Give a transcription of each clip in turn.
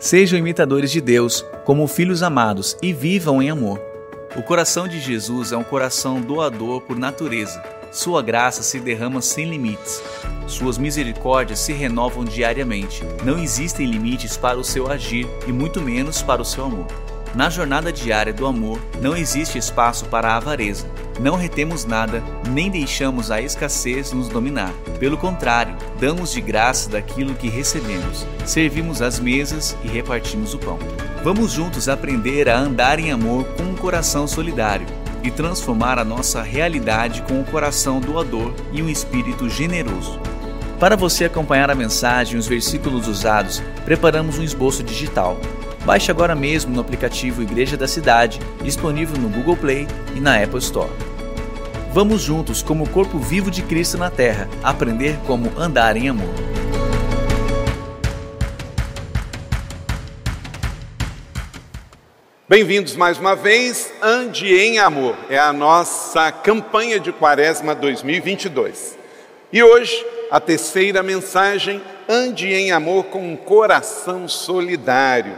Sejam imitadores de Deus, como filhos amados, e vivam em amor. O coração de Jesus é um coração doador por natureza. Sua graça se derrama sem limites. Suas misericórdias se renovam diariamente. Não existem limites para o seu agir e muito menos para o seu amor. Na jornada diária do amor, não existe espaço para a avareza. Não retemos nada, nem deixamos a escassez nos dominar. Pelo contrário, damos de graça daquilo que recebemos. Servimos as mesas e repartimos o pão. Vamos juntos aprender a andar em amor com um coração solidário e transformar a nossa realidade com um coração doador e um espírito generoso. Para você acompanhar a mensagem e os versículos usados, preparamos um esboço digital. Baixe agora mesmo no aplicativo Igreja da Cidade, disponível no Google Play e na Apple Store. Vamos juntos, como o corpo vivo de Cristo na Terra, aprender como andar em amor. Bem-vindos mais uma vez, Ande em Amor, é a nossa campanha de Quaresma 2022. E hoje, a terceira mensagem, Ande em Amor com um coração solidário.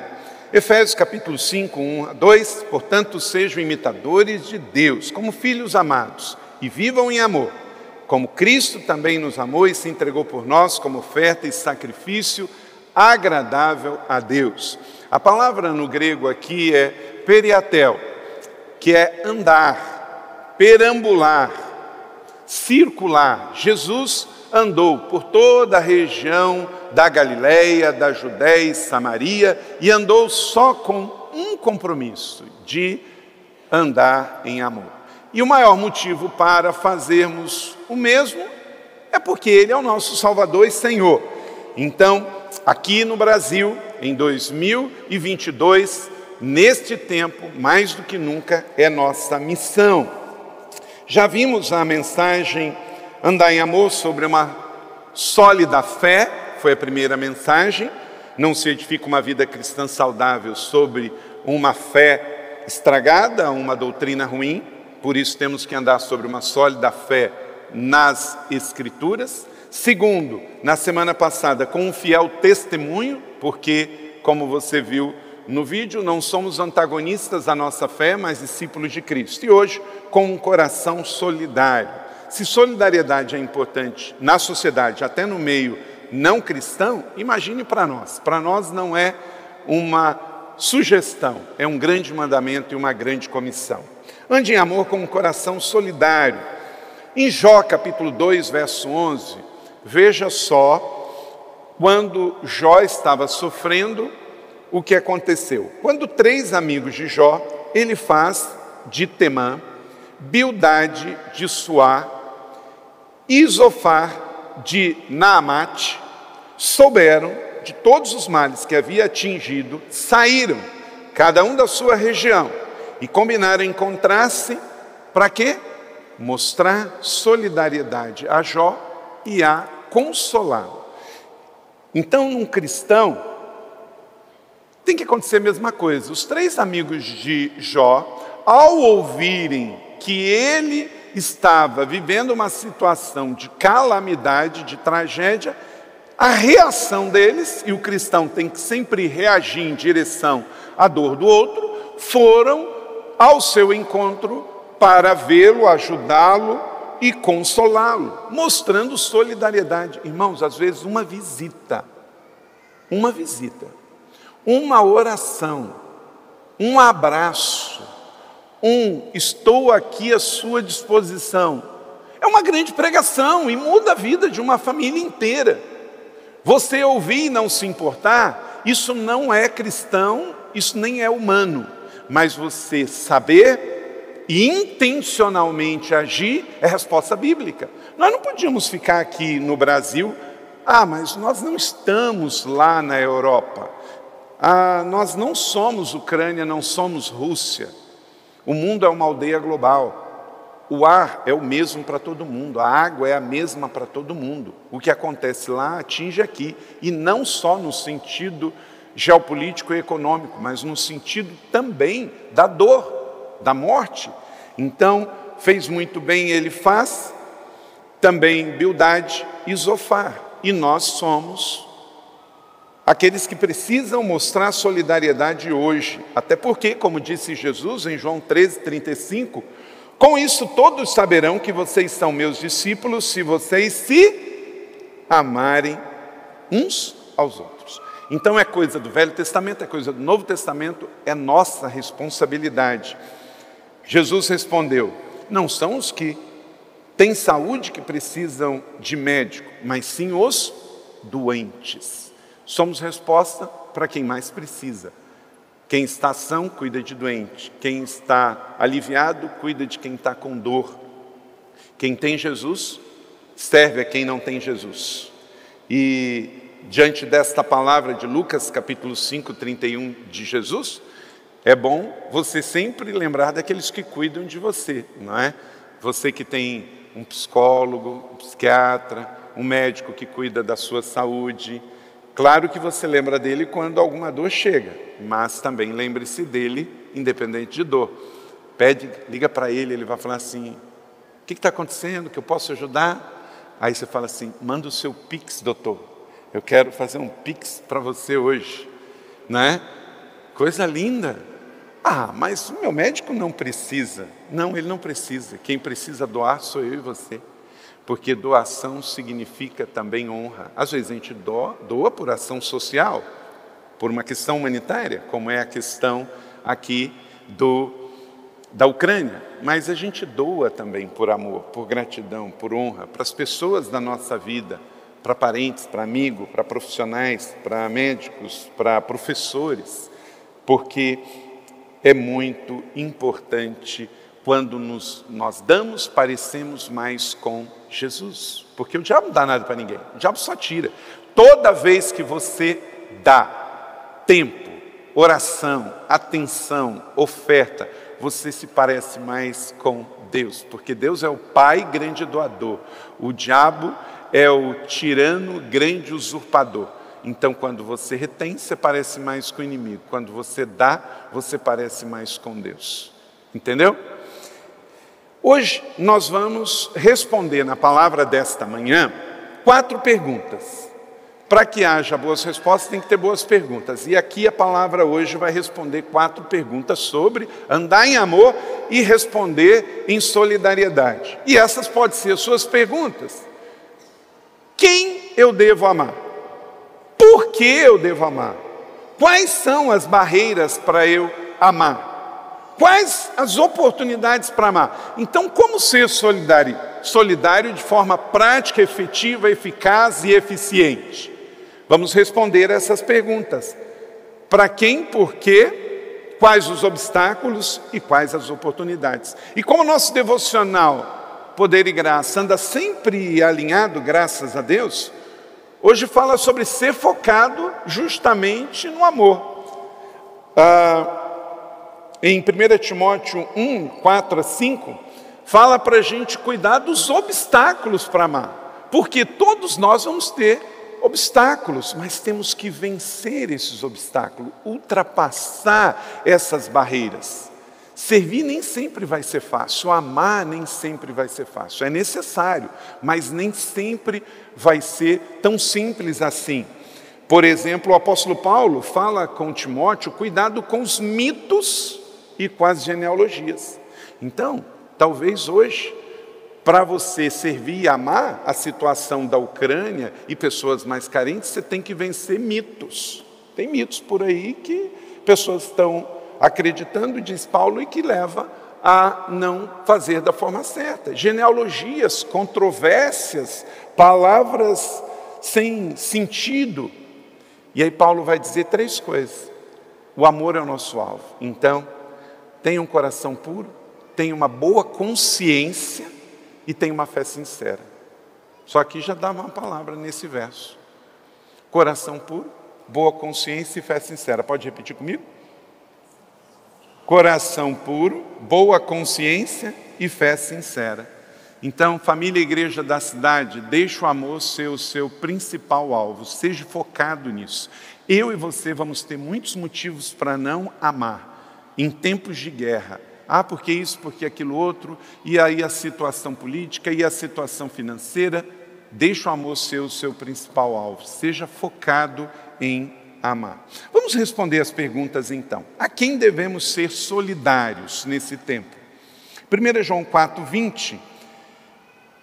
Efésios capítulo 5, 1 a 2, portanto, sejam imitadores de Deus, como filhos amados, e vivam em amor, como Cristo também nos amou e se entregou por nós como oferta e sacrifício agradável a Deus. A palavra no grego aqui é periatel, que é andar, perambular, circular. Jesus andou por toda a região da Galileia, da Judéia e Samaria e andou só com um compromisso de andar em amor. E o maior motivo para fazermos o mesmo é porque Ele é o nosso Salvador e Senhor. Então, aqui no Brasil, em 2022, neste tempo, mais do que nunca, é nossa missão. Já vimos a mensagem Andar em Amor sobre uma sólida fé, foi a primeira mensagem. Não se edifica uma vida cristã saudável sobre uma fé estragada, uma doutrina ruim. Por isso temos que andar sobre uma sólida fé nas Escrituras. Segundo, na semana passada, com um fiel testemunho, porque, como você viu no vídeo, não somos antagonistas da nossa fé, mas discípulos de Cristo. E hoje, com um coração solidário. Se solidariedade é importante na sociedade, até no meio não cristão, imagine para nós. Para nós não é uma sugestão, é um grande mandamento e uma grande comissão. Ande em amor com um coração solidário. Em Jó capítulo 2, verso 11, veja só quando Jó estava sofrendo, o que aconteceu. Quando três amigos de Jó, ele faz de Temã, Bildade de Suá Isofar de Naamate souberam de todos os males que havia atingido, saíram, cada um da sua região, e combinaram encontrar-se para quê? Mostrar solidariedade a Jó e a consolá-lo. Então, num cristão, tem que acontecer a mesma coisa. Os três amigos de Jó, ao ouvirem que ele estava vivendo uma situação de calamidade, de tragédia, a reação deles, e o cristão tem que sempre reagir em direção à dor do outro, foram ao seu encontro para vê-lo, ajudá-lo e consolá-lo, mostrando solidariedade. Irmãos, às vezes uma visita, uma visita, uma oração, um abraço, um estou aqui à sua disposição. É uma grande pregação e muda a vida de uma família inteira. Você ouvir e não se importar, isso não é cristão, isso nem é humano. Mas você saber e intencionalmente agir é resposta bíblica. Nós não podíamos ficar aqui no Brasil, ah, mas nós não estamos lá na Europa. Ah, nós não somos Ucrânia, não somos Rússia. O mundo é uma aldeia global. O ar é o mesmo para todo mundo, a água é a mesma para todo mundo. O que acontece lá atinge aqui, e não só no sentido geopolítico e econômico, mas no sentido também da dor, da morte. Então, fez muito bem ele faz, também Bildade e Zofar. E nós somos aqueles que precisam mostrar solidariedade hoje. Até porque, como disse Jesus em João 13, 35, com isso todos saberão que vocês são meus discípulos se vocês se amarem uns aos outros. Então é coisa do Velho Testamento, é coisa do Novo Testamento, é nossa responsabilidade. Jesus respondeu: não são os que têm saúde que precisam de médico, mas sim os doentes. Somos resposta para quem mais precisa. Quem está são, cuida de doente. Quem está aliviado, cuida de quem está com dor. Quem tem Jesus, serve a quem não tem Jesus. E diante desta palavra de Lucas, capítulo 5, 31 de Jesus, é bom você sempre lembrar daqueles que cuidam de você, não é? Você que tem um psicólogo, um psiquiatra, um médico que cuida da sua saúde, Claro que você lembra dele quando alguma dor chega, mas também lembre-se dele independente de dor. Pede, liga para ele, ele vai falar assim: o que está acontecendo? Que eu posso ajudar? Aí você fala assim: manda o seu pix, doutor. Eu quero fazer um pix para você hoje, né? Coisa linda. Ah, mas o meu médico não precisa. Não, ele não precisa. Quem precisa doar sou eu e você porque doação significa também honra. Às vezes a gente doa, doa por ação social, por uma questão humanitária, como é a questão aqui do, da Ucrânia, mas a gente doa também por amor, por gratidão, por honra, para as pessoas da nossa vida, para parentes, para amigos, para profissionais, para médicos, para professores, porque é muito importante quando nos, nós damos, parecemos mais com Jesus. Porque o diabo não dá nada para ninguém, o diabo só tira. Toda vez que você dá tempo, oração, atenção, oferta, você se parece mais com Deus, porque Deus é o Pai grande doador, o diabo é o tirano grande usurpador. Então, quando você retém, você parece mais com o inimigo. Quando você dá, você parece mais com Deus. Entendeu? Hoje nós vamos responder na palavra desta manhã quatro perguntas. Para que haja boas respostas, tem que ter boas perguntas. E aqui a palavra hoje vai responder quatro perguntas sobre andar em amor e responder em solidariedade. E essas podem ser suas perguntas. Quem eu devo amar? Por que eu devo amar? Quais são as barreiras para eu amar? Quais as oportunidades para amar? Então, como ser solidário? Solidário de forma prática, efetiva, eficaz e eficiente? Vamos responder essas perguntas. Para quem, por quê, quais os obstáculos e quais as oportunidades. E como nosso devocional Poder e Graça anda sempre alinhado, graças a Deus, hoje fala sobre ser focado justamente no amor. Ah, em 1 Timóteo 1, 4 a 5, fala para a gente cuidar dos obstáculos para amar, porque todos nós vamos ter obstáculos, mas temos que vencer esses obstáculos, ultrapassar essas barreiras. Servir nem sempre vai ser fácil, amar nem sempre vai ser fácil. É necessário, mas nem sempre vai ser tão simples assim. Por exemplo, o apóstolo Paulo fala com Timóteo: cuidado com os mitos e com as genealogias. Então, talvez hoje, para você servir e amar a situação da Ucrânia e pessoas mais carentes, você tem que vencer mitos. Tem mitos por aí que pessoas estão acreditando, diz Paulo, e que leva a não fazer da forma certa. Genealogias, controvérsias, palavras sem sentido. E aí Paulo vai dizer três coisas. O amor é o nosso alvo. Então, tenha um coração puro, tenha uma boa consciência e tenha uma fé sincera. Só aqui já dá uma palavra nesse verso. Coração puro, boa consciência e fé sincera. Pode repetir comigo? Coração puro, boa consciência e fé sincera. Então, família e igreja da cidade, deixe o amor ser o seu principal alvo, seja focado nisso. Eu e você vamos ter muitos motivos para não amar, em tempos de guerra. Ah, porque isso, porque aquilo outro, e aí a situação política e a situação financeira. Deixa o amor ser o seu principal alvo. Seja focado em amar. Vamos responder as perguntas então. A quem devemos ser solidários nesse tempo? 1 João 4, 20.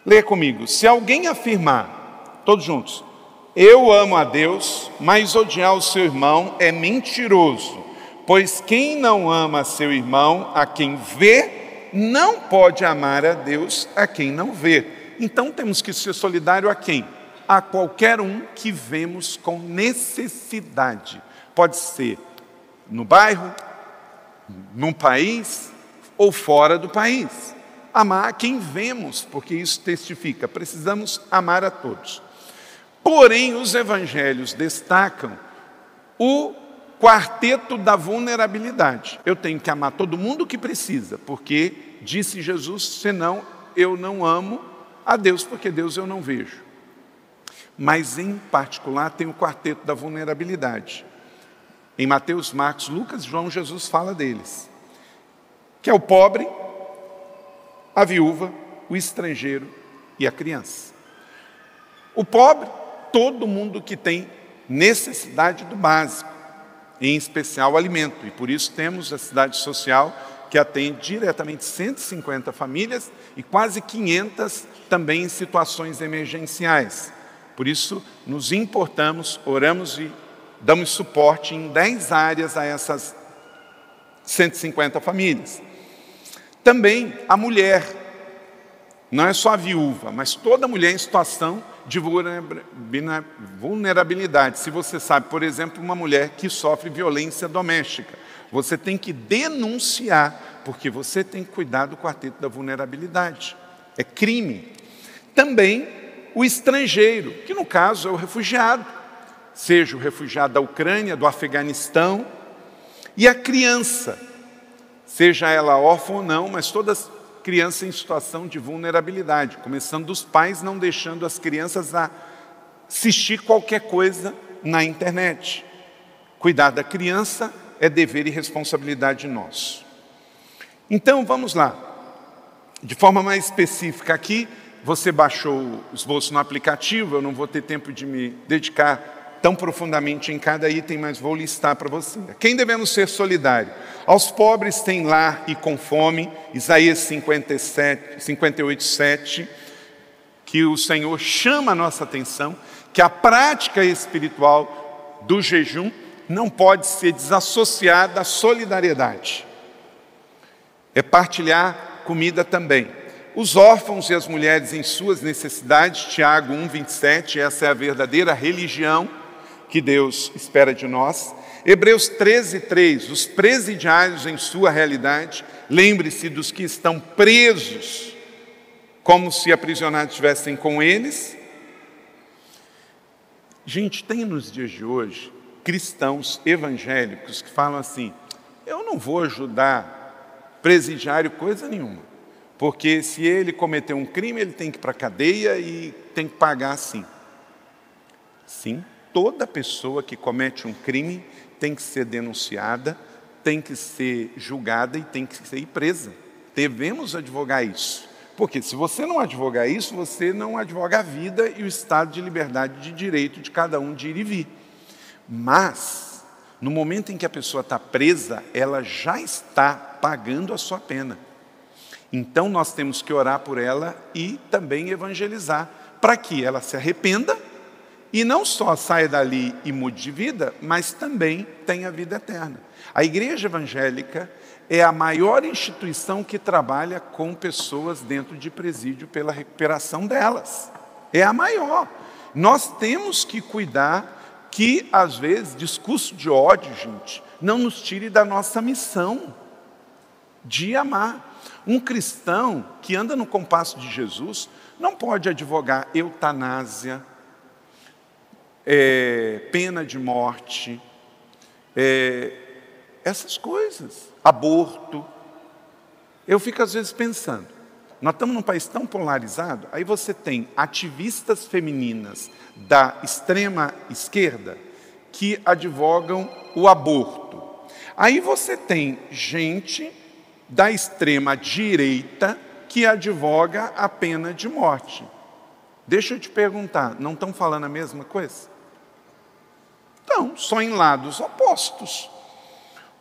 Leia comigo. Se alguém afirmar, todos juntos, eu amo a Deus, mas odiar o seu irmão é mentiroso, pois quem não ama seu irmão, a quem vê, não pode amar a Deus a quem não vê. Então temos que ser solidário a quem? A qualquer um que vemos com necessidade. Pode ser no bairro, num país ou fora do país. Amar quem vemos, porque isso testifica, precisamos amar a todos. Porém, os evangelhos destacam o quarteto da vulnerabilidade. Eu tenho que amar todo mundo que precisa, porque disse Jesus, senão eu não amo a Deus, porque Deus eu não vejo. Mas em particular tem o quarteto da vulnerabilidade. Em Mateus, Marcos, Lucas e João, Jesus fala deles. Que é o pobre, a viúva, o estrangeiro e a criança. O pobre, todo mundo que tem necessidade do básico, em especial alimento. E por isso temos a cidade social que atende diretamente 150 famílias e quase 500 também em situações emergenciais. Por isso, nos importamos, oramos e damos suporte em 10 áreas a essas 150 famílias. Também a mulher, não é só a viúva, mas toda mulher em situação de vulnerabilidade. Se você sabe, por exemplo, uma mulher que sofre violência doméstica, você tem que denunciar, porque você tem que cuidar do quarteto da vulnerabilidade. É crime. Também o estrangeiro, que no caso é o refugiado, seja o refugiado da Ucrânia, do Afeganistão, e a criança, seja ela órfã ou não, mas todas crianças em situação de vulnerabilidade, começando dos pais não deixando as crianças assistir qualquer coisa na internet. Cuidar da criança é dever e responsabilidade nosso. Então, vamos lá. De forma mais específica aqui, você baixou o esboço no aplicativo, eu não vou ter tempo de me dedicar tão profundamente em cada item, mas vou listar para você. Quem devemos ser solidários? Aos pobres têm lar e com fome, Isaías 57, 58, 7, que o Senhor chama a nossa atenção, que a prática espiritual do jejum não pode ser desassociada à solidariedade. É partilhar comida também. Os órfãos e as mulheres em suas necessidades, Tiago 1, 27, essa é a verdadeira religião que Deus espera de nós. Hebreus 13, 3, os presidiários em sua realidade, lembre-se dos que estão presos, como se aprisionados estivessem com eles. Gente, tem nos dias de hoje cristãos evangélicos que falam assim: eu não vou ajudar presidiário coisa nenhuma, porque se ele cometer um crime, ele tem que ir para a cadeia e tem que pagar sim. Sim, toda pessoa que comete um crime tem que ser denunciada, tem que ser julgada e tem que ser presa. Devemos advogar isso. Porque se você não advogar isso, você não advoga a vida e o estado de liberdade de direito de cada um de ir e vir. Mas, no momento em que a pessoa está presa, ela já está pagando a sua pena. Então, nós temos que orar por ela e também evangelizar, para que ela se arrependa e não só saia dali e mude de vida, mas também tenha vida eterna. A igreja evangélica é a maior instituição que trabalha com pessoas dentro de presídio pela recuperação delas. É a maior. Nós temos que cuidar que, às vezes, discurso de ódio, gente, não nos tire da nossa missão de amar. Um cristão que anda no compasso de Jesus não pode advogar eutanásia, é, pena de morte, é, essas coisas, aborto. Eu fico às vezes pensando, nós estamos num país tão polarizado, aí você tem ativistas femininas da extrema esquerda que advogam o aborto. Aí você tem gente da extrema direita que advoga a pena de morte. Deixa eu te perguntar, não estão falando a mesma coisa? Então, só em lados opostos.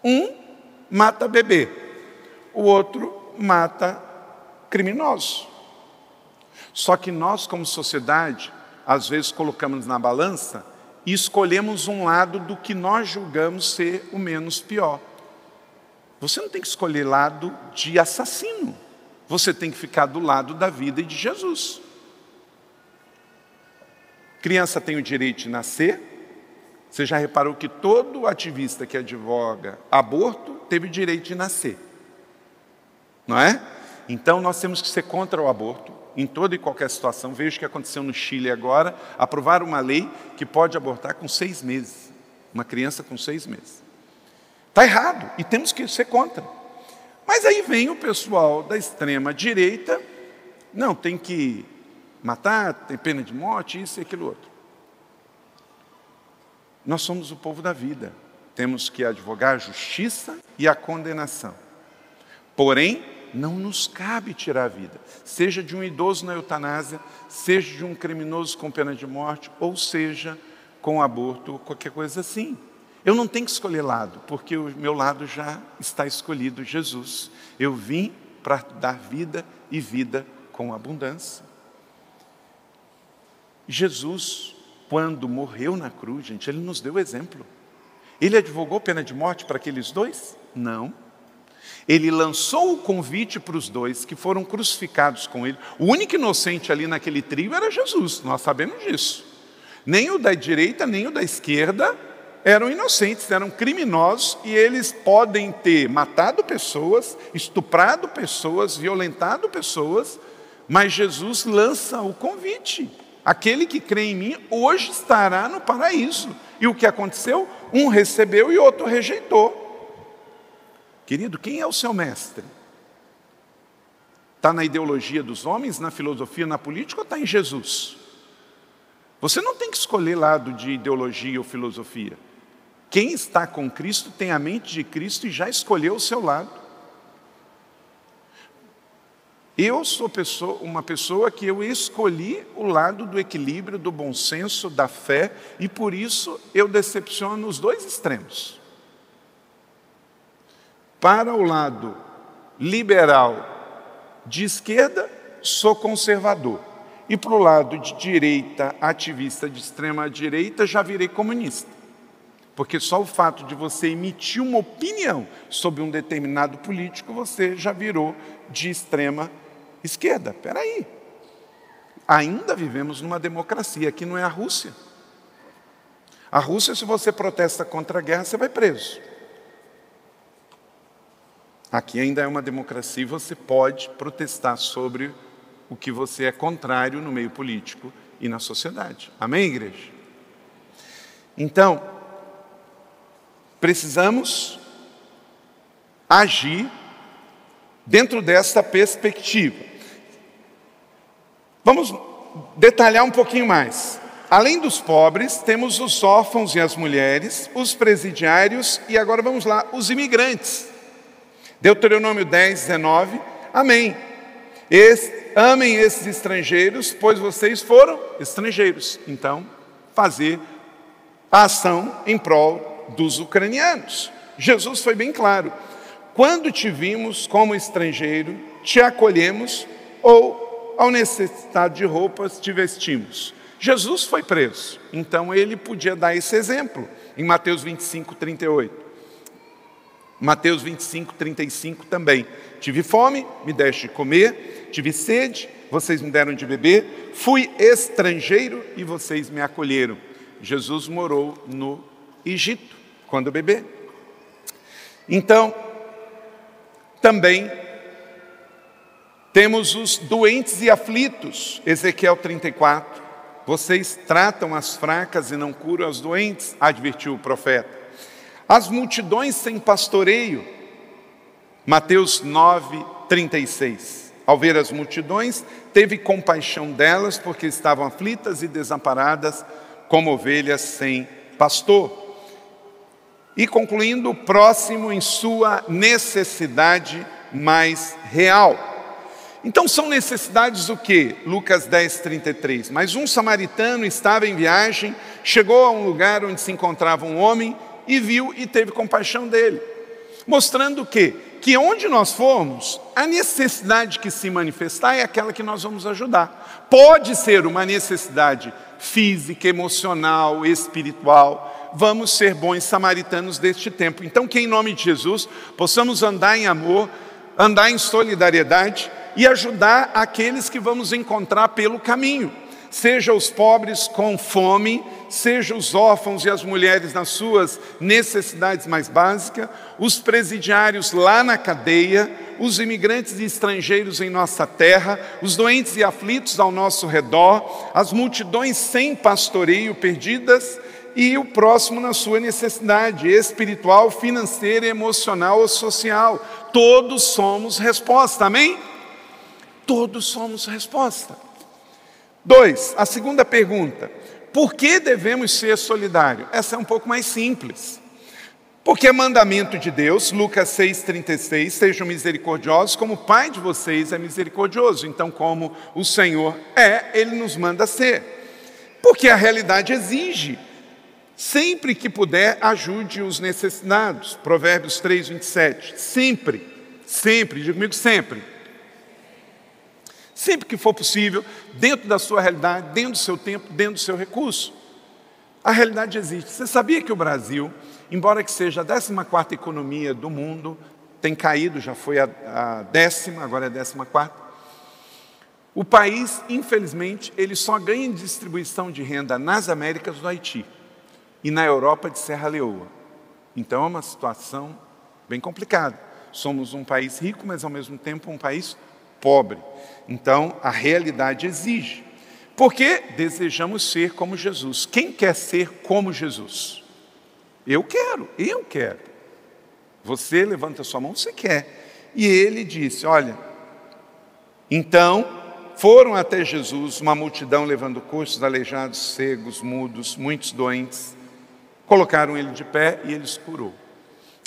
Um mata bebê, o outro mata criminoso. Só que nós, como sociedade, às vezes colocamos na balança e escolhemos um lado do que nós julgamos ser o menos pior. Você não tem que escolher lado de assassino. Você tem que ficar do lado da vida e de Jesus. Criança tem o direito de nascer. Você já reparou que todo ativista que advoga aborto teve o direito de nascer. Não é? Então nós temos que ser contra o aborto em toda e qualquer situação. Veja o que aconteceu no Chile agora. Aprovaram uma lei que pode abortar com seis meses. Uma criança com seis meses. Está errado e temos que ser contra. Mas aí vem o pessoal da extrema direita, não, tem que matar, tem pena de morte, isso e aquilo outro. Nós somos o povo da vida. Temos que advogar a justiça e a condenação. Porém, não nos cabe tirar a vida, seja de um idoso na eutanásia, seja de um criminoso com pena de morte, ou seja com aborto, ou qualquer coisa assim. Eu não tenho que escolher lado, porque o meu lado já está escolhido, Jesus. Eu vim para dar vida e vida com abundância. Jesus, quando morreu na cruz, gente, ele nos deu exemplo. Ele advogou pena de morte para aqueles dois? Não. Ele lançou o convite para os dois que foram crucificados com ele. O único inocente ali naquele trio era Jesus, nós sabemos disso. Nem o da direita, nem o da esquerda eram inocentes, eram criminosos e eles podem ter matado pessoas, estuprado pessoas, violentado pessoas, mas Jesus lança o convite. Aquele que crê em mim hoje estará no paraíso. E o que aconteceu? Um recebeu e outro rejeitou. Querido, quem é o seu mestre? Está na ideologia dos homens, na filosofia, na política ou está em Jesus? Você não tem que escolher lado de ideologia ou filosofia. Quem está com Cristo tem a mente de Cristo e já escolheu o seu lado. Eu sou pessoa, uma pessoa que eu escolhi o lado do equilíbrio, do bom senso, da fé, e por isso eu decepciono os dois extremos. Para o lado liberal de esquerda, sou conservador. E para o lado de direita, ativista de extrema direita, já virei comunista. Porque só o fato de você emitir uma opinião sobre um determinado político, você já virou de extrema esquerda. Espera aí. Ainda vivemos numa democracia, aqui não é a Rússia. A Rússia, se você protesta contra a guerra, você vai preso. Aqui ainda é uma democracia e você pode protestar sobre o que você é contrário no meio político e na sociedade. Amém, igreja? Então, precisamos agir dentro dessa perspectiva. Vamos detalhar um pouquinho mais. Além dos pobres, temos os órfãos e as mulheres, os presidiários e agora vamos lá, os imigrantes. Deuteronômio 10, 19. Amém. amem esses estrangeiros, pois vocês foram estrangeiros. Então, fazer a ação em prol dos ucranianos. Jesus foi bem claro: quando te vimos como estrangeiro, te acolhemos, ou ao necessitado de roupas, te vestimos. Jesus foi preso, então ele podia dar esse exemplo em Mateus 25, 38. Mateus 25, 35 também. Tive fome, me deste de comer, tive sede, vocês me deram de beber, fui estrangeiro e vocês me acolheram. Jesus morou no Egito quando bebê. Então, também temos os doentes e aflitos, Ezequiel 34. Vocês tratam as fracas e não curam as doentes, advertiu o profeta. As multidões sem pastoreio, Mateus 9, 36. Ao ver as multidões, teve compaixão delas, porque estavam aflitas e desamparadas, como ovelhas sem pastor. E concluindo, próximo em sua necessidade mais real. Então são necessidades o que? Lucas 10, 33. Mas um samaritano estava em viagem, chegou a um lugar onde se encontrava um homem e viu e teve compaixão dele. Mostrando o quê? Que onde nós formos, a necessidade que se manifestar é aquela que nós vamos ajudar. Pode ser uma necessidade física, emocional, espiritual. Vamos ser bons samaritanos deste tempo. Então, que em nome de Jesus possamos andar em amor, andar em solidariedade e ajudar aqueles que vamos encontrar pelo caminho, seja os pobres com fome, seja os órfãos e as mulheres nas suas necessidades mais básicas, os presidiários lá na cadeia, os imigrantes e estrangeiros em nossa terra, os doentes e aflitos ao nosso redor, as multidões sem pastoreio perdidas e o próximo na sua necessidade espiritual, financeira, emocional ou social. Todos somos resposta, amém? Todos somos resposta. Dois, a segunda pergunta: por que devemos ser solidários? Essa é um pouco mais simples. Porque é mandamento de Deus, Lucas 6,36, sejam misericordiosos, como o Pai de vocês é misericordioso. Então, como o Senhor é, Ele nos manda ser. Porque a realidade exige. Sempre que puder, ajude os necessitados. Provérbios 3, 27. Sempre, sempre, diga comigo sempre sempre que for possível, dentro da sua realidade, dentro do seu tempo, dentro do seu recurso. A realidade existe. Você sabia que o Brasil, embora que seja a 14 economia do mundo, tem caído, já foi a, a décima, agora é a décima quarta. O país, infelizmente, ele só ganha distribuição de renda nas Américas do Haiti e na Europa de Serra Leoa. Então é uma situação bem complicada. Somos um país rico, mas ao mesmo tempo um país pobre. Então, a realidade exige. Porque desejamos ser como Jesus. Quem quer ser como Jesus? Eu quero, eu quero. Você levanta sua mão, você quer. E ele disse: Olha, então foram até Jesus uma multidão levando coxos, aleijados, cegos, mudos, muitos doentes. Colocaram ele de pé e ele curou.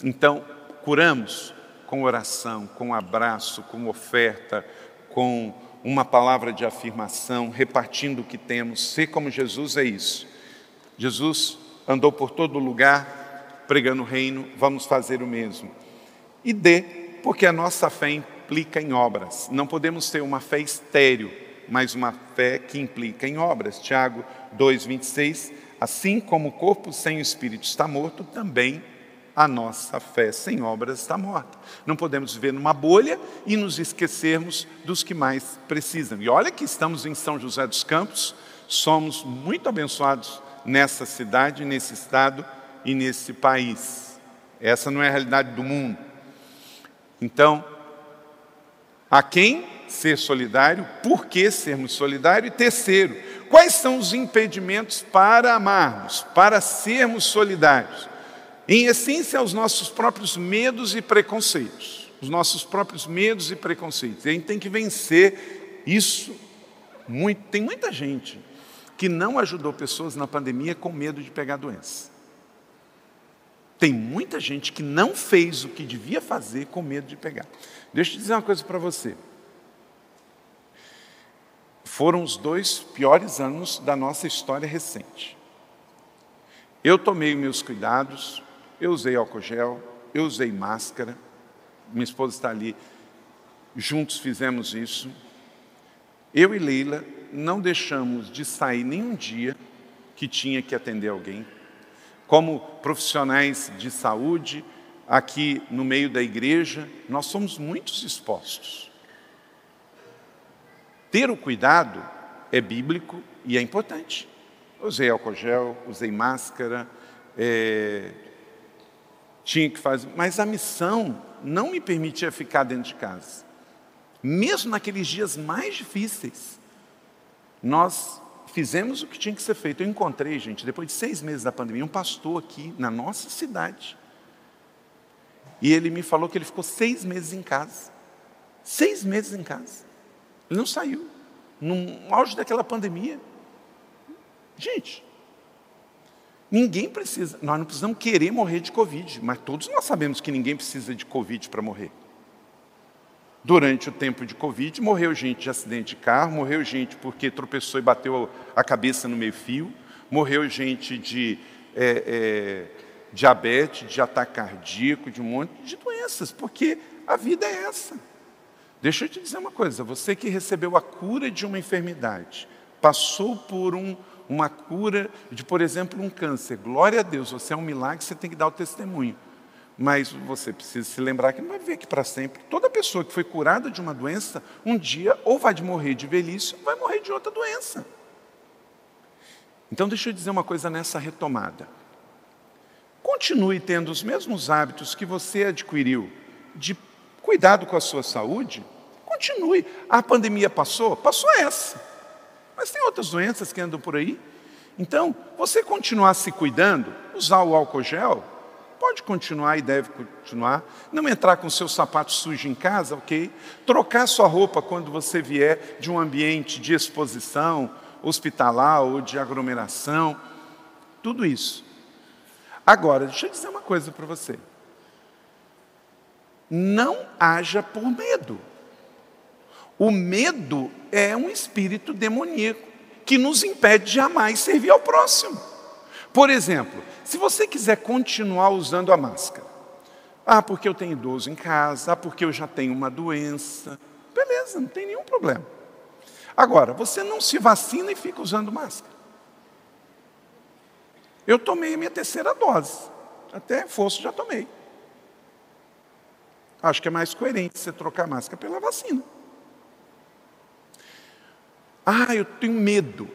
Então, curamos com oração, com abraço, com oferta, com uma palavra de afirmação, repartindo o que temos. Ser como Jesus é isso. Jesus andou por todo lugar pregando o reino, vamos fazer o mesmo. E dê, porque a nossa fé implica em obras. Não podemos ter uma fé estéril, mas uma fé que implica em obras. Tiago 2:26, assim como o corpo sem o espírito está morto, também a nossa fé sem obras está morta. Não podemos viver numa bolha e nos esquecermos dos que mais precisam. E olha que estamos em São José dos Campos, somos muito abençoados nessa cidade, nesse estado e nesse país. Essa não é a realidade do mundo. Então, a quem ser solidário, por que sermos solidários? E terceiro, quais são os impedimentos para amarmos, para sermos solidários? Em essência, os nossos próprios medos e preconceitos. Os nossos próprios medos e preconceitos. E a gente tem que vencer isso. Muito, tem muita gente que não ajudou pessoas na pandemia com medo de pegar doença. Tem muita gente que não fez o que devia fazer com medo de pegar. Deixa eu dizer uma coisa para você. Foram os dois piores anos da nossa história recente. Eu tomei meus cuidados, eu usei álcool gel, eu usei máscara, minha esposa está ali, juntos fizemos isso. Eu e Leila não deixamos de sair nenhum dia que tinha que atender alguém. Como profissionais de saúde, aqui no meio da igreja, nós somos muito expostos. Ter o cuidado é bíblico e é importante. Usei álcool gel, usei máscara, é, tinha que fazer, mas a missão não me permitia ficar dentro de casa. Mesmo naqueles dias mais difíceis, nós fizemos o que tinha que ser feito. Eu encontrei, gente, depois de seis meses da pandemia, um pastor aqui na nossa cidade. E ele me falou que ele ficou seis meses em casa. Seis meses em casa. Ele não saiu. No auge daquela pandemia. Gente, Ninguém precisa, nós não precisamos querer morrer de Covid, mas todos nós sabemos que ninguém precisa de Covid para morrer. Durante o tempo de Covid, morreu gente de acidente de carro, morreu gente porque tropeçou e bateu a cabeça no meio-fio, morreu gente de é, é, diabetes, de ataque cardíaco, de um monte de doenças, porque a vida é essa. Deixa eu te dizer uma coisa: você que recebeu a cura de uma enfermidade, passou por um, uma cura de, por exemplo, um câncer, glória a Deus, você é um milagre, você tem que dar o testemunho. Mas você precisa se lembrar que não vai viver aqui para sempre. Toda pessoa que foi curada de uma doença, um dia ou vai morrer de velhice ou vai morrer de outra doença. Então, deixa eu dizer uma coisa nessa retomada. Continue tendo os mesmos hábitos que você adquiriu de cuidado com a sua saúde. Continue. A pandemia passou? Passou essa. Mas tem outras doenças que andam por aí. Então, você continuar se cuidando, usar o álcool gel, Pode continuar e deve continuar. Não entrar com seu sapato sujo em casa, ok? Trocar sua roupa quando você vier de um ambiente de exposição, hospitalar ou de aglomeração. Tudo isso. Agora, deixa eu dizer uma coisa para você. Não haja por medo. O medo é um espírito demoníaco que nos impede de jamais servir ao próximo. Por exemplo, se você quiser continuar usando a máscara, ah, porque eu tenho idoso em casa, ah, porque eu já tenho uma doença, beleza, não tem nenhum problema. Agora, você não se vacina e fica usando máscara. Eu tomei a minha terceira dose, até fosse já tomei. Acho que é mais coerente você trocar a máscara pela vacina. Ah, eu tenho medo.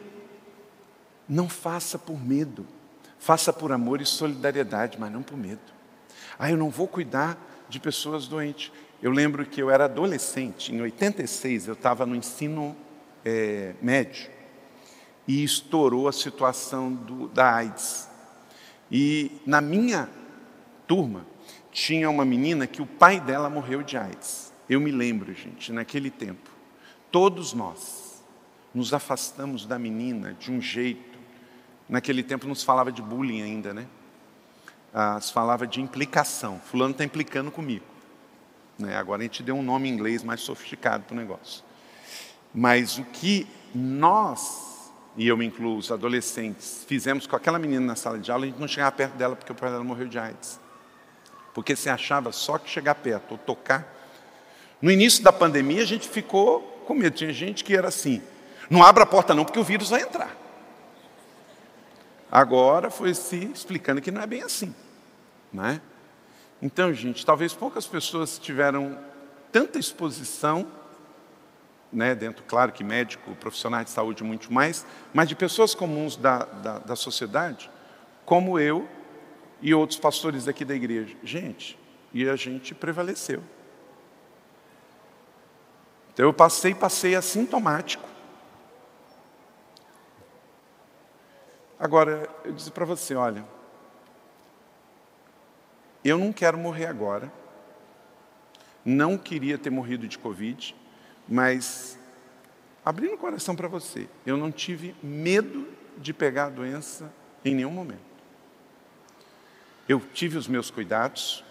Não faça por medo. Faça por amor e solidariedade, mas não por medo. Ah, eu não vou cuidar de pessoas doentes. Eu lembro que eu era adolescente, em 86, eu estava no ensino é, médio e estourou a situação do, da AIDS. E na minha turma tinha uma menina que o pai dela morreu de AIDS. Eu me lembro, gente, naquele tempo. Todos nós nos afastamos da menina de um jeito Naquele tempo não se falava de bullying ainda, né? Ah, falava de implicação. Fulano está implicando comigo. Né? Agora a gente deu um nome em inglês mais sofisticado para o negócio. Mas o que nós, e eu me incluo, os adolescentes, fizemos com aquela menina na sala de aula, a gente não chegava perto dela porque o pai dela morreu de AIDS. Porque se achava só que chegar perto ou tocar. No início da pandemia a gente ficou com medo. Tinha gente que era assim: não abra a porta não, porque o vírus vai entrar. Agora foi se explicando que não é bem assim. Não é? Então, gente, talvez poucas pessoas tiveram tanta exposição, né, dentro, claro que médico, profissionais de saúde, muito mais, mas de pessoas comuns da, da, da sociedade, como eu e outros pastores aqui da igreja. Gente, e a gente prevaleceu. Então eu passei, passei assintomático. Agora, eu disse para você: olha, eu não quero morrer agora, não queria ter morrido de Covid, mas, abrindo o coração para você, eu não tive medo de pegar a doença em nenhum momento. Eu tive os meus cuidados,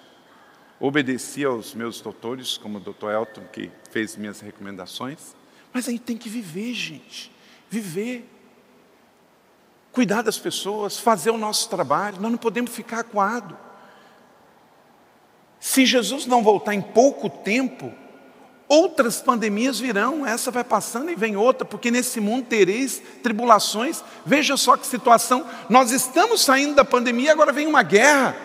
obedeci aos meus doutores, como o doutor Elton, que fez minhas recomendações, mas aí tem que viver, gente, viver. Cuidar das pessoas, fazer o nosso trabalho, nós não podemos ficar acuado. Se Jesus não voltar em pouco tempo, outras pandemias virão, essa vai passando e vem outra, porque nesse mundo tereis tribulações. Veja só que situação, nós estamos saindo da pandemia, agora vem uma guerra,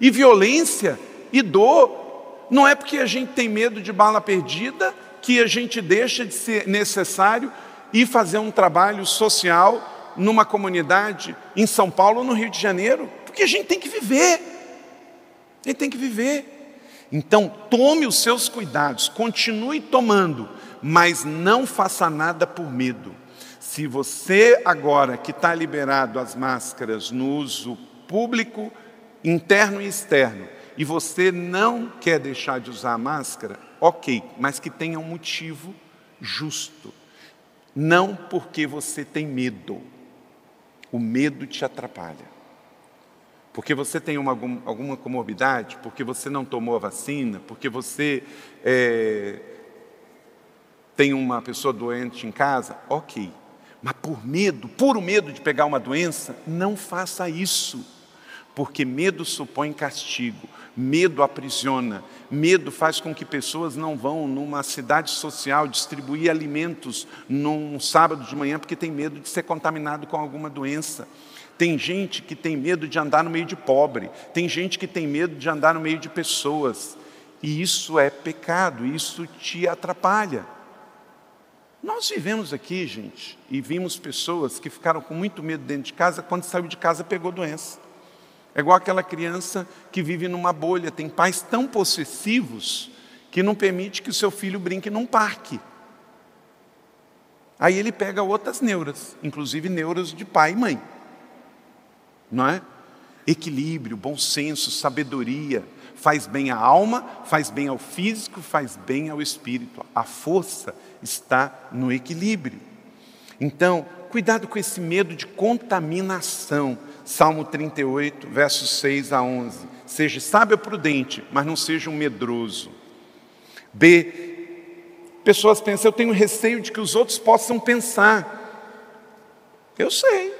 e violência, e dor. Não é porque a gente tem medo de bala perdida que a gente deixa de ser necessário ir fazer um trabalho social numa comunidade em São Paulo ou no Rio de Janeiro, porque a gente tem que viver. A gente tem que viver. Então, tome os seus cuidados, continue tomando, mas não faça nada por medo. Se você agora que está liberado as máscaras no uso público, interno e externo, e você não quer deixar de usar a máscara, ok, mas que tenha um motivo justo. Não porque você tem medo. O medo te atrapalha. Porque você tem uma, alguma comorbidade, porque você não tomou a vacina, porque você é, tem uma pessoa doente em casa, ok. Mas por medo, puro medo de pegar uma doença, não faça isso. Porque medo supõe castigo, medo aprisiona, medo faz com que pessoas não vão numa cidade social distribuir alimentos num sábado de manhã porque tem medo de ser contaminado com alguma doença. Tem gente que tem medo de andar no meio de pobre, tem gente que tem medo de andar no meio de pessoas, e isso é pecado, isso te atrapalha. Nós vivemos aqui, gente, e vimos pessoas que ficaram com muito medo dentro de casa, quando saiu de casa pegou doença. É igual aquela criança que vive numa bolha, tem pais tão possessivos que não permite que o seu filho brinque num parque. Aí ele pega outras neuras, inclusive neuras de pai e mãe não é? Equilíbrio, bom senso, sabedoria, faz bem à alma, faz bem ao físico, faz bem ao espírito. A força está no equilíbrio. Então, cuidado com esse medo de contaminação. Salmo 38, versos 6 a 11. Seja sábio prudente, mas não seja um medroso. B. Pessoas pensam, eu tenho receio de que os outros possam pensar. Eu sei,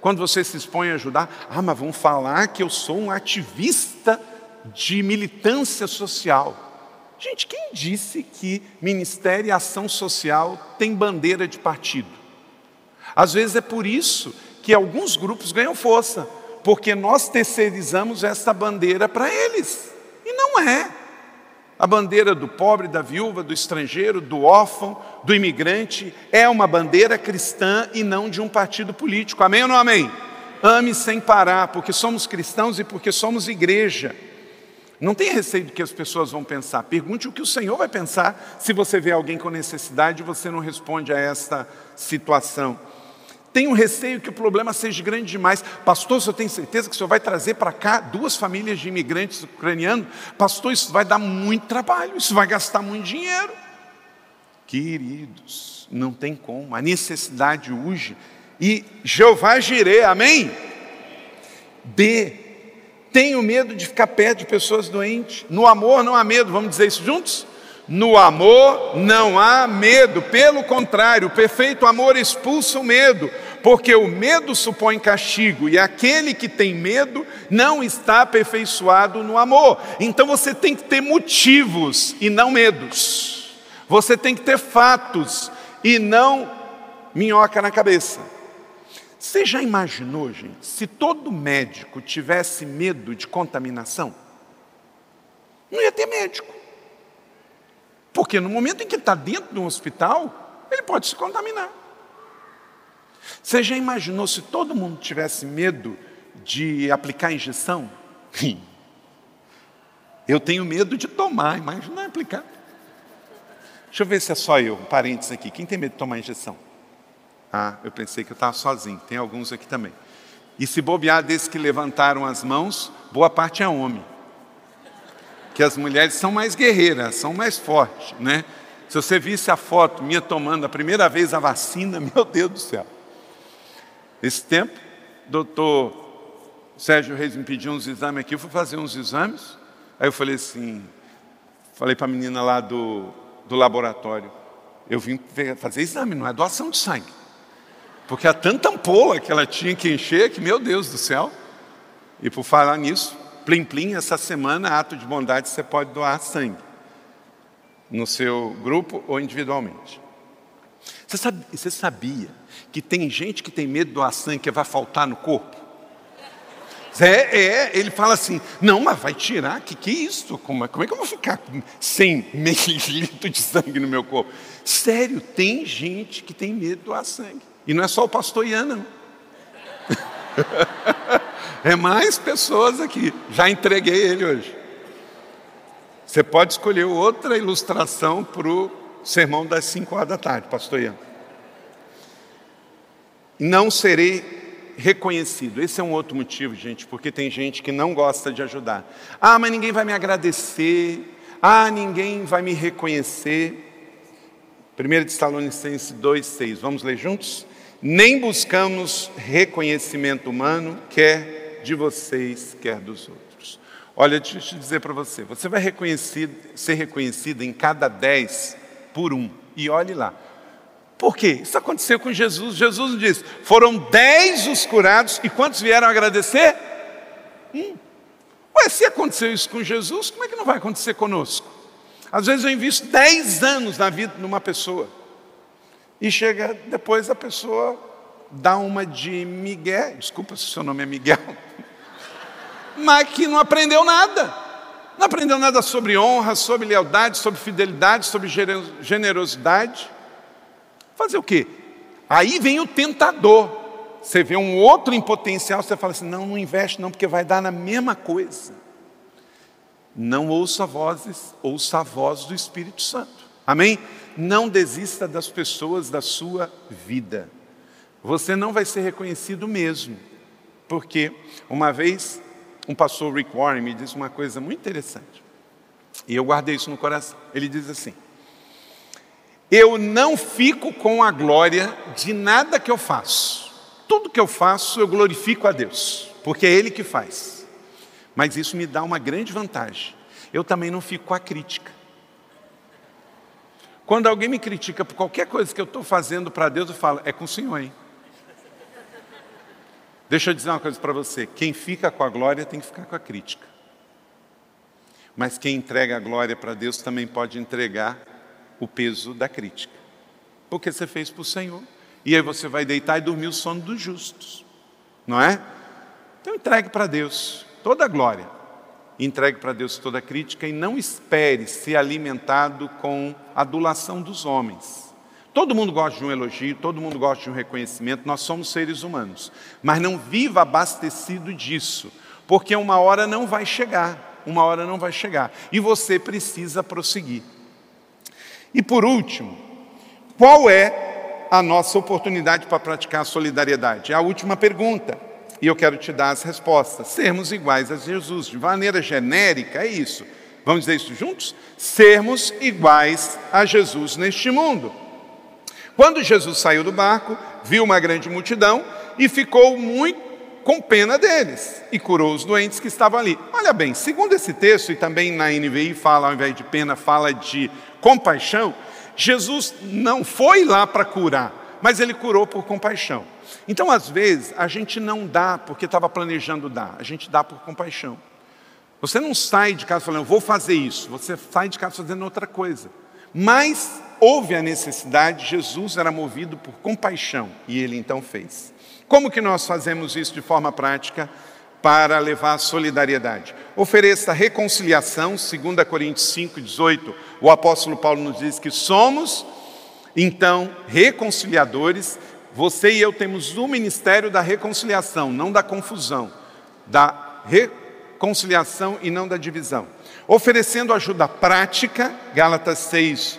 quando você se expõe a ajudar, ah, mas vão falar que eu sou um ativista de militância social. Gente, quem disse que ministério e ação social tem bandeira de partido? Às vezes é por isso que alguns grupos ganham força, porque nós terceirizamos essa bandeira para eles. E não é. A bandeira do pobre, da viúva, do estrangeiro, do órfão, do imigrante é uma bandeira cristã e não de um partido político. Amém ou não amém? Ame sem parar, porque somos cristãos e porque somos igreja. Não tenha receio do que as pessoas vão pensar. Pergunte o que o Senhor vai pensar se você vê alguém com necessidade e você não responde a esta situação. Tenho receio que o problema seja grande demais. Pastor, eu tenho certeza que o senhor vai trazer para cá duas famílias de imigrantes ucranianos? Pastor, isso vai dar muito trabalho, isso vai gastar muito dinheiro. Queridos, não tem como, a necessidade urge. E Jeová girei, amém? B. Tenho medo de ficar perto de pessoas doentes. No amor não há medo, vamos dizer isso juntos? No amor não há medo, pelo contrário, o perfeito amor expulsa o medo, porque o medo supõe castigo, e aquele que tem medo não está aperfeiçoado no amor. Então você tem que ter motivos e não medos, você tem que ter fatos e não minhoca na cabeça. Você já imaginou, gente, se todo médico tivesse medo de contaminação? Não ia ter médico. Porque no momento em que está dentro de um hospital, ele pode se contaminar. Você já imaginou se todo mundo tivesse medo de aplicar injeção? Eu tenho medo de tomar, imagina aplicar. Deixa eu ver se é só eu, um parênteses aqui. Quem tem medo de tomar injeção? Ah, eu pensei que eu estava sozinho, tem alguns aqui também. E se bobear desses que levantaram as mãos, boa parte é homem que as mulheres são mais guerreiras, são mais fortes, né? Se você visse a foto minha tomando a primeira vez a vacina, meu Deus do céu. Esse tempo, doutor Sérgio Reis me pediu uns exames aqui, eu fui fazer uns exames. Aí eu falei assim, falei para a menina lá do, do laboratório, eu vim fazer exame, não é doação de sangue. Porque há tanta ampola que ela tinha que encher que, meu Deus do céu. E por falar nisso, Plim Plim, essa semana, ato de bondade, você pode doar sangue. No seu grupo ou individualmente. Você, sabe, você sabia que tem gente que tem medo de doar sangue que vai faltar no corpo? É, é, ele fala assim, não, mas vai tirar, que que é isso? Como, é, como é que eu vou ficar com 100 mililitros de sangue no meu corpo? Sério, tem gente que tem medo de doar sangue. E não é só o pastor Ian, não. É mais pessoas aqui. Já entreguei ele hoje. Você pode escolher outra ilustração para o sermão das 5 horas da tarde, pastor Ian. Não serei reconhecido. Esse é um outro motivo, gente, porque tem gente que não gosta de ajudar. Ah, mas ninguém vai me agradecer. Ah, ninguém vai me reconhecer. 1 Tessalonicenses 2,6. Vamos ler juntos? Nem buscamos reconhecimento humano, quer de vocês, quer dos outros. Olha, deixa eu dizer para você: você vai reconhecido, ser reconhecido em cada dez por um. E olhe lá. Por quê? Isso aconteceu com Jesus. Jesus diz: foram dez os curados, e quantos vieram agradecer? Um. Ué, se aconteceu isso com Jesus, como é que não vai acontecer conosco? Às vezes eu invisto dez anos na vida de uma pessoa, e chega depois a pessoa dá uma de Miguel, desculpa se o seu nome é Miguel, mas que não aprendeu nada. Não aprendeu nada sobre honra, sobre lealdade, sobre fidelidade, sobre generosidade. Fazer o quê? Aí vem o tentador. Você vê um outro em potencial, você fala assim: não, não investe não, porque vai dar na mesma coisa. Não ouça vozes, ouça a voz do Espírito Santo. Amém? Não desista das pessoas da sua vida. Você não vai ser reconhecido mesmo. Porque uma vez um pastor Rick Warren me disse uma coisa muito interessante. E eu guardei isso no coração. Ele diz assim: Eu não fico com a glória de nada que eu faço. Tudo que eu faço eu glorifico a Deus, porque é Ele que faz. Mas isso me dá uma grande vantagem. Eu também não fico com a crítica. Quando alguém me critica por qualquer coisa que eu estou fazendo para Deus, eu falo, é com o Senhor, hein? Deixa eu dizer uma coisa para você: quem fica com a glória tem que ficar com a crítica. Mas quem entrega a glória para Deus também pode entregar o peso da crítica. Porque você fez para o Senhor. E aí você vai deitar e dormir o sono dos justos. Não é? Então entregue para Deus toda a glória. Entregue para Deus toda a crítica e não espere ser alimentado com adulação dos homens. Todo mundo gosta de um elogio, todo mundo gosta de um reconhecimento, nós somos seres humanos. Mas não viva abastecido disso, porque uma hora não vai chegar, uma hora não vai chegar. E você precisa prosseguir. E por último, qual é a nossa oportunidade para praticar a solidariedade? É a última pergunta. E eu quero te dar as respostas. Sermos iguais a Jesus. De maneira genérica, é isso. Vamos dizer isso juntos? Sermos iguais a Jesus neste mundo. Quando Jesus saiu do barco, viu uma grande multidão e ficou muito com pena deles e curou os doentes que estavam ali. Olha bem, segundo esse texto, e também na NVI fala, ao invés de pena, fala de compaixão, Jesus não foi lá para curar, mas ele curou por compaixão. Então, às vezes, a gente não dá porque estava planejando dar, a gente dá por compaixão. Você não sai de casa falando, eu vou fazer isso, você sai de casa fazendo outra coisa. Mas houve a necessidade, Jesus era movido por compaixão e ele então fez. Como que nós fazemos isso de forma prática para levar a solidariedade? Ofereça reconciliação, 2 Coríntios 5, 18, o apóstolo Paulo nos diz que somos, então, reconciliadores. Você e eu temos o ministério da reconciliação, não da confusão, da reconciliação e não da divisão. Oferecendo ajuda prática, Gálatas 6,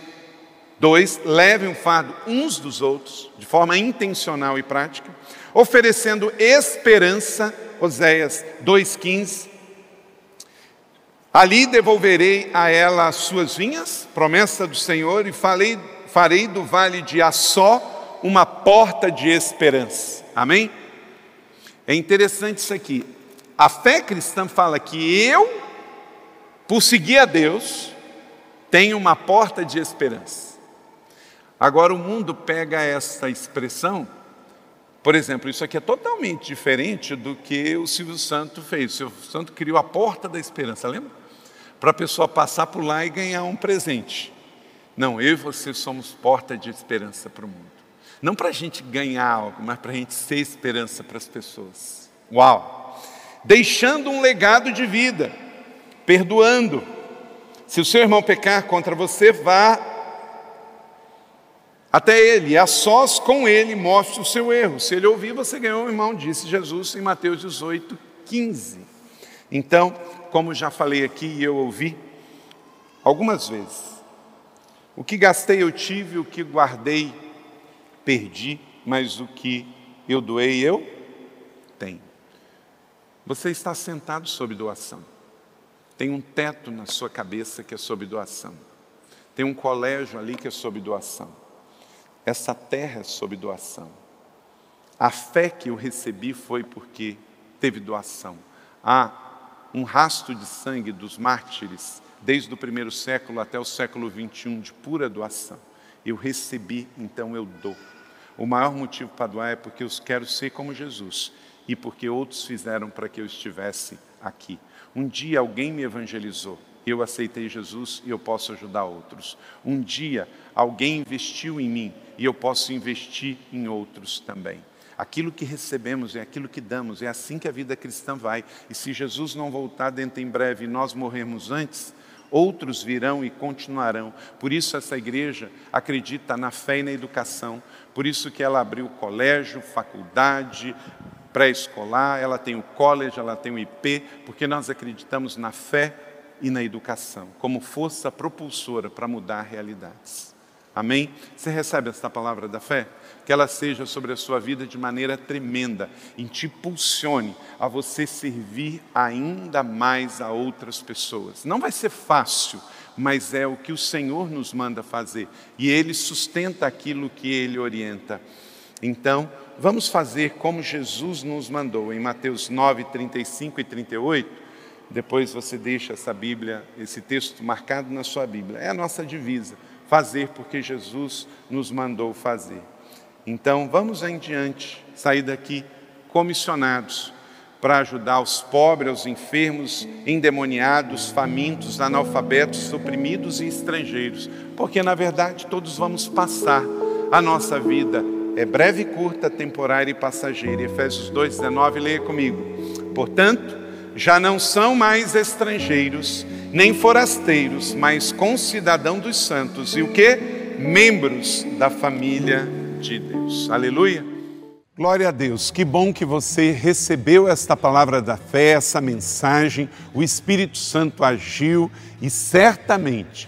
Dois, levem o fardo uns dos outros, de forma intencional e prática, oferecendo esperança, Oséias 2,15. Ali devolverei a ela as suas vinhas, promessa do Senhor, e falei, farei do vale de Assó uma porta de esperança. Amém? É interessante isso aqui. A fé cristã fala que eu, por seguir a Deus, tenho uma porta de esperança. Agora, o mundo pega essa expressão, por exemplo, isso aqui é totalmente diferente do que o Silvio Santo fez. O Silvio Santo criou a porta da esperança, lembra? Para a pessoa passar por lá e ganhar um presente. Não, eu e você somos porta de esperança para o mundo. Não para a gente ganhar algo, mas para a gente ser esperança para as pessoas. Uau! Deixando um legado de vida, perdoando. Se o seu irmão pecar contra você, vá até ele, a sós com ele, mostre o seu erro. Se ele ouvir, você ganhou irmão, disse Jesus em Mateus 18, 15. Então, como já falei aqui e eu ouvi algumas vezes, o que gastei eu tive, o que guardei perdi, mas o que eu doei eu tenho. Você está sentado sob doação. Tem um teto na sua cabeça que é sob doação. Tem um colégio ali que é sob doação. Essa terra é sob doação. A fé que eu recebi foi porque teve doação. Há um rastro de sangue dos mártires, desde o primeiro século até o século 21, de pura doação. Eu recebi, então eu dou. O maior motivo para doar é porque eu quero ser como Jesus e porque outros fizeram para que eu estivesse aqui. Um dia alguém me evangelizou, eu aceitei Jesus e eu posso ajudar outros. Um dia alguém investiu em mim e eu posso investir em outros também. Aquilo que recebemos é aquilo que damos, é assim que a vida cristã vai. E se Jesus não voltar dentro em breve e nós morrermos antes, outros virão e continuarão. Por isso essa igreja acredita na fé e na educação. Por isso que ela abriu colégio, faculdade, pré-escolar, ela tem o college, ela tem o IP, porque nós acreditamos na fé e na educação como força propulsora para mudar realidades. Amém? Você recebe esta palavra da fé? Que ela seja sobre a sua vida de maneira tremenda e te impulsione a você servir ainda mais a outras pessoas. Não vai ser fácil, mas é o que o Senhor nos manda fazer e Ele sustenta aquilo que Ele orienta. Então, vamos fazer como Jesus nos mandou em Mateus 9, 35 e 38. Depois você deixa essa Bíblia, esse texto marcado na sua Bíblia. É a nossa divisa, fazer porque Jesus nos mandou fazer. Então, vamos em diante, sair daqui comissionados para ajudar os pobres, os enfermos, endemoniados, famintos, analfabetos, oprimidos e estrangeiros, porque na verdade todos vamos passar a nossa vida é breve, curta, temporária e passageira. Efésios 2,19, leia comigo. Portanto, já não são mais estrangeiros, nem forasteiros, mas concidadão dos santos. E o que? Membros da família de Deus. Aleluia. Glória a Deus, que bom que você recebeu esta palavra da fé, essa mensagem. O Espírito Santo agiu e certamente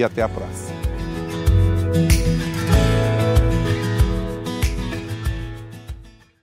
e até a próxima.